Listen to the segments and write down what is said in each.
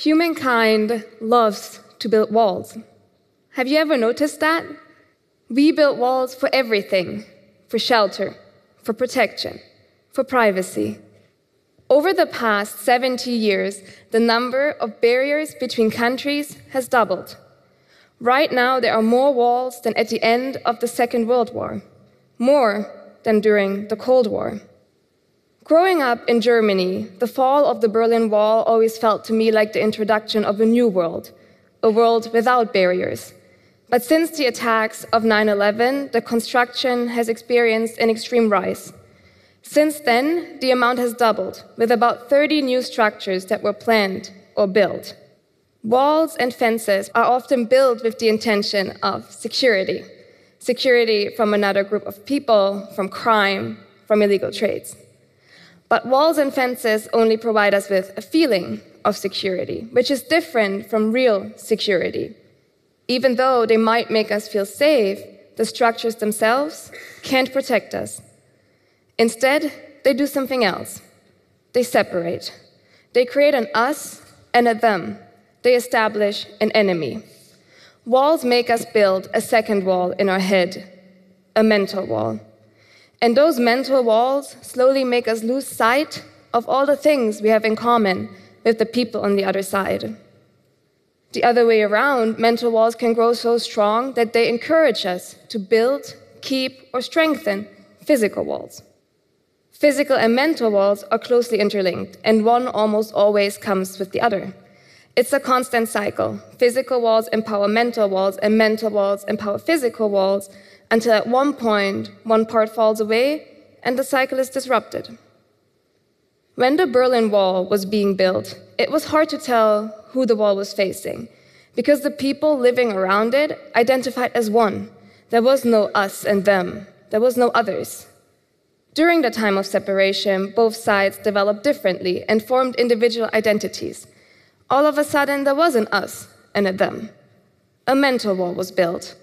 Humankind loves to build walls. Have you ever noticed that? We build walls for everything for shelter, for protection, for privacy. Over the past 70 years, the number of barriers between countries has doubled. Right now, there are more walls than at the end of the Second World War, more than during the Cold War. Growing up in Germany, the fall of the Berlin Wall always felt to me like the introduction of a new world, a world without barriers. But since the attacks of 9 11, the construction has experienced an extreme rise. Since then, the amount has doubled, with about 30 new structures that were planned or built. Walls and fences are often built with the intention of security security from another group of people, from crime, from illegal trades. But walls and fences only provide us with a feeling of security, which is different from real security. Even though they might make us feel safe, the structures themselves can't protect us. Instead, they do something else. They separate. They create an us and a them. They establish an enemy. Walls make us build a second wall in our head, a mental wall. And those mental walls slowly make us lose sight of all the things we have in common with the people on the other side. The other way around, mental walls can grow so strong that they encourage us to build, keep, or strengthen physical walls. Physical and mental walls are closely interlinked, and one almost always comes with the other. It's a constant cycle. Physical walls empower mental walls, and mental walls empower physical walls until at one point one part falls away and the cycle is disrupted. When the Berlin Wall was being built, it was hard to tell who the wall was facing because the people living around it identified as one. There was no us and them, there was no others. During the time of separation, both sides developed differently and formed individual identities all of a sudden there was an us and a them. A mental wall was built.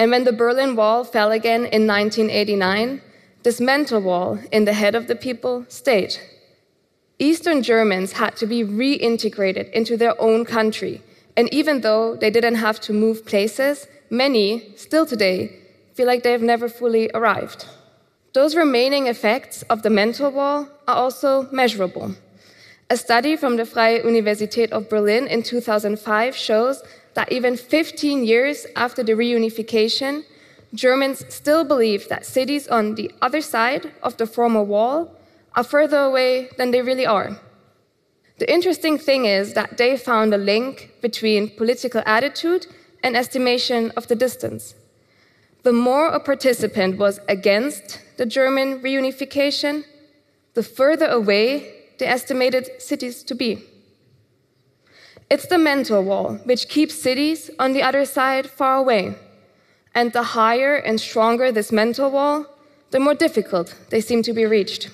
And when the Berlin Wall fell again in 1989, this mental wall in the head of the people stayed. Eastern Germans had to be reintegrated into their own country. And even though they didn't have to move places, many, still today, feel like they've never fully arrived. Those remaining effects of the mental wall are also measurable. A study from the Freie Universität of Berlin in 2005 shows that even 15 years after the reunification, Germans still believe that cities on the other side of the former wall are further away than they really are. The interesting thing is that they found a link between political attitude and estimation of the distance. The more a participant was against the German reunification, the further away the estimated cities to be. It's the mental wall, which keeps cities on the other side far away. And the higher and stronger this mental wall, the more difficult they seem to be reached.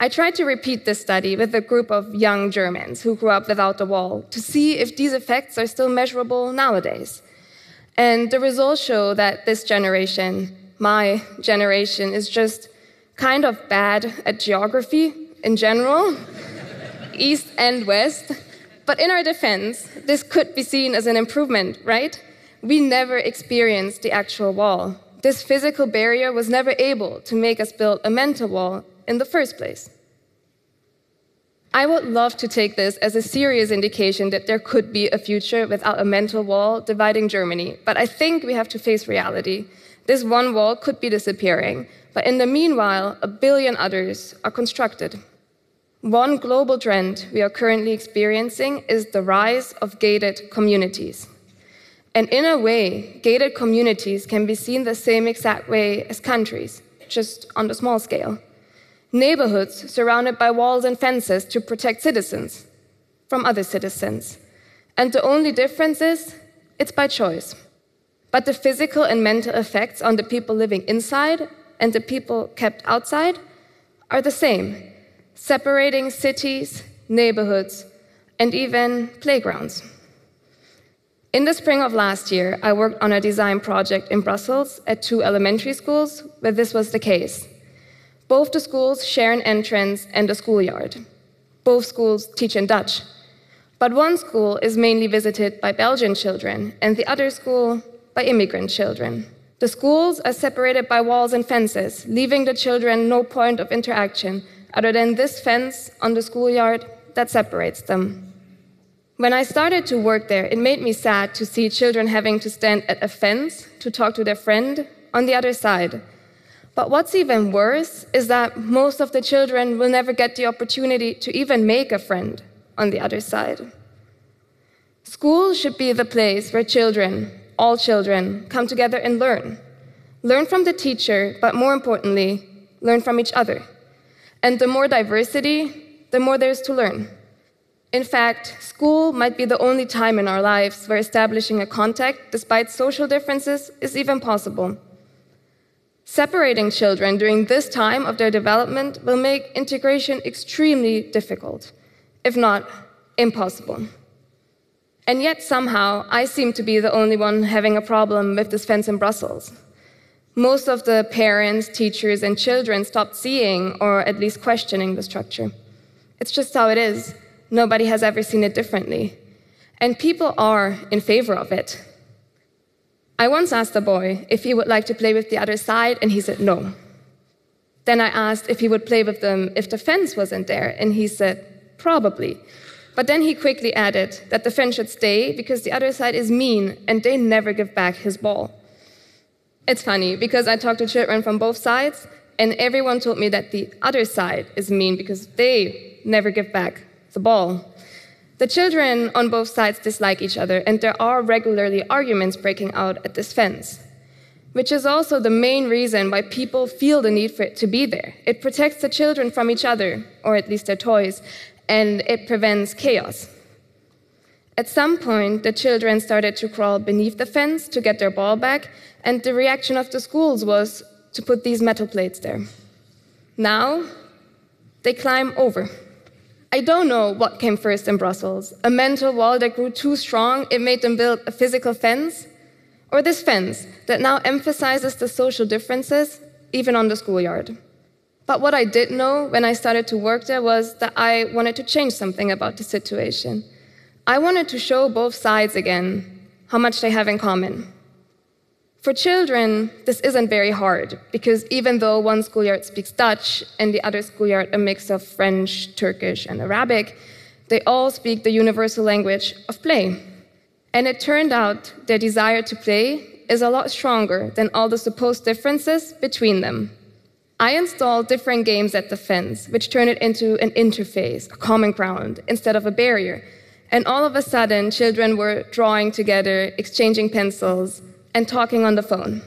I tried to repeat this study with a group of young Germans who grew up without the wall to see if these effects are still measurable nowadays. And the results show that this generation, my generation, is just kind of bad at geography in general, East and West. But in our defense, this could be seen as an improvement, right? We never experienced the actual wall. This physical barrier was never able to make us build a mental wall in the first place. I would love to take this as a serious indication that there could be a future without a mental wall dividing Germany, but I think we have to face reality. This one wall could be disappearing, but in the meanwhile, a billion others are constructed. One global trend we are currently experiencing is the rise of gated communities. And in a way, gated communities can be seen the same exact way as countries, just on the small scale. Neighborhoods surrounded by walls and fences to protect citizens from other citizens. And the only difference is it's by choice. But the physical and mental effects on the people living inside and the people kept outside are the same, separating cities, neighborhoods, and even playgrounds. In the spring of last year, I worked on a design project in Brussels at two elementary schools where this was the case. Both the schools share an entrance and a schoolyard. Both schools teach in Dutch. But one school is mainly visited by Belgian children, and the other school by immigrant children. The schools are separated by walls and fences, leaving the children no point of interaction other than this fence on the schoolyard that separates them. When I started to work there, it made me sad to see children having to stand at a fence to talk to their friend on the other side. But what's even worse is that most of the children will never get the opportunity to even make a friend on the other side. School should be the place where children, all children, come together and learn. Learn from the teacher, but more importantly, learn from each other. And the more diversity, the more there is to learn. In fact, school might be the only time in our lives where establishing a contact, despite social differences, is even possible. Separating children during this time of their development will make integration extremely difficult, if not impossible. And yet, somehow, I seem to be the only one having a problem with this fence in Brussels. Most of the parents, teachers, and children stopped seeing or at least questioning the structure. It's just how it is. Nobody has ever seen it differently. And people are in favor of it. I once asked a boy if he would like to play with the other side, and he said no. Then I asked if he would play with them if the fence wasn't there, and he said probably. But then he quickly added that the fence should stay because the other side is mean and they never give back his ball. It's funny because I talked to children from both sides, and everyone told me that the other side is mean because they never give back the ball. The children on both sides dislike each other, and there are regularly arguments breaking out at this fence, which is also the main reason why people feel the need for it to be there. It protects the children from each other, or at least their toys, and it prevents chaos. At some point, the children started to crawl beneath the fence to get their ball back, and the reaction of the schools was to put these metal plates there. Now, they climb over. I don't know what came first in Brussels a mental wall that grew too strong, it made them build a physical fence, or this fence that now emphasizes the social differences, even on the schoolyard. But what I did know when I started to work there was that I wanted to change something about the situation. I wanted to show both sides again how much they have in common. For children, this isn't very hard because even though one schoolyard speaks Dutch and the other schoolyard a mix of French, Turkish, and Arabic, they all speak the universal language of play. And it turned out their desire to play is a lot stronger than all the supposed differences between them. I installed different games at the fence, which turned it into an interface, a common ground, instead of a barrier. And all of a sudden, children were drawing together, exchanging pencils, and talking on the phone.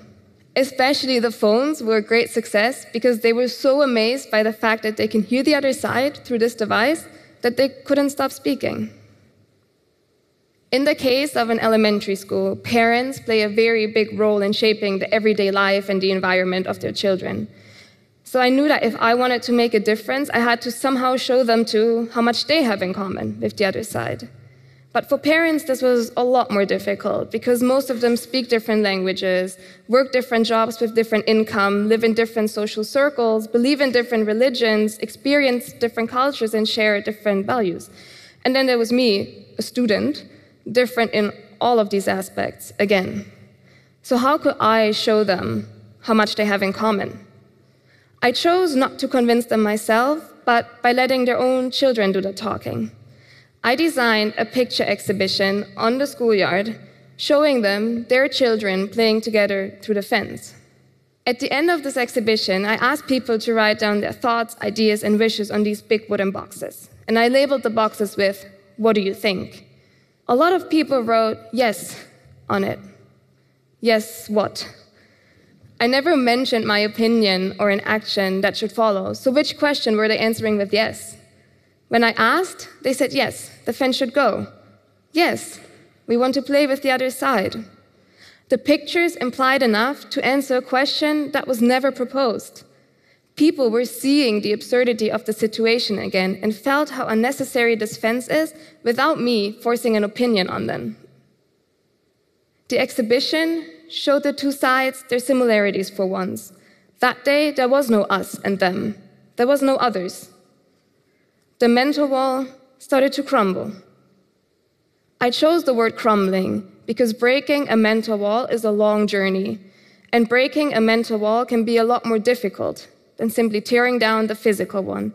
Especially the phones were a great success because they were so amazed by the fact that they can hear the other side through this device that they couldn't stop speaking. In the case of an elementary school, parents play a very big role in shaping the everyday life and the environment of their children. So I knew that if I wanted to make a difference, I had to somehow show them too how much they have in common with the other side. But for parents, this was a lot more difficult because most of them speak different languages, work different jobs with different income, live in different social circles, believe in different religions, experience different cultures, and share different values. And then there was me, a student, different in all of these aspects again. So, how could I show them how much they have in common? I chose not to convince them myself, but by letting their own children do the talking. I designed a picture exhibition on the schoolyard showing them their children playing together through the fence. At the end of this exhibition, I asked people to write down their thoughts, ideas, and wishes on these big wooden boxes. And I labeled the boxes with, What do you think? A lot of people wrote yes on it. Yes, what? I never mentioned my opinion or an action that should follow, so which question were they answering with yes? When I asked, they said yes, the fence should go. Yes, we want to play with the other side. The pictures implied enough to answer a question that was never proposed. People were seeing the absurdity of the situation again and felt how unnecessary this fence is without me forcing an opinion on them. The exhibition showed the two sides their similarities for once. That day, there was no us and them, there was no others the mental wall started to crumble. I chose the word crumbling because breaking a mental wall is a long journey, and breaking a mental wall can be a lot more difficult than simply tearing down the physical one.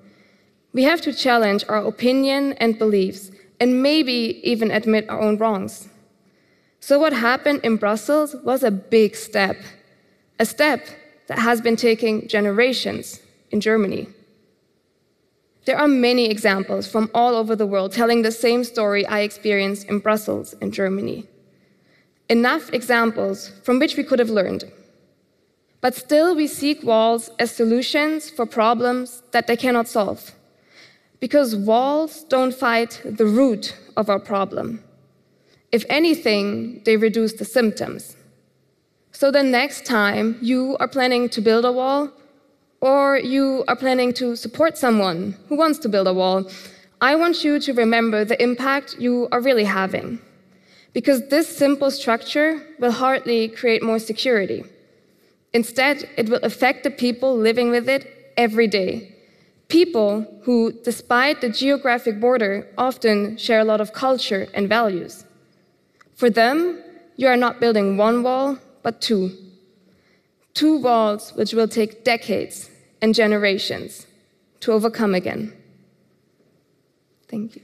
We have to challenge our opinion and beliefs, and maybe even admit our own wrongs. So, what happened in Brussels was a big step, a step that has been taking generations in Germany. There are many examples from all over the world telling the same story I experienced in Brussels in Germany. Enough examples from which we could have learned. But still, we seek walls as solutions for problems that they cannot solve. Because walls don't fight the root of our problem. If anything, they reduce the symptoms. So the next time you are planning to build a wall, or you are planning to support someone who wants to build a wall, I want you to remember the impact you are really having. Because this simple structure will hardly create more security. Instead, it will affect the people living with it every day. People who, despite the geographic border, often share a lot of culture and values. For them, you are not building one wall, but two. Two walls which will take decades and generations to overcome again. Thank you.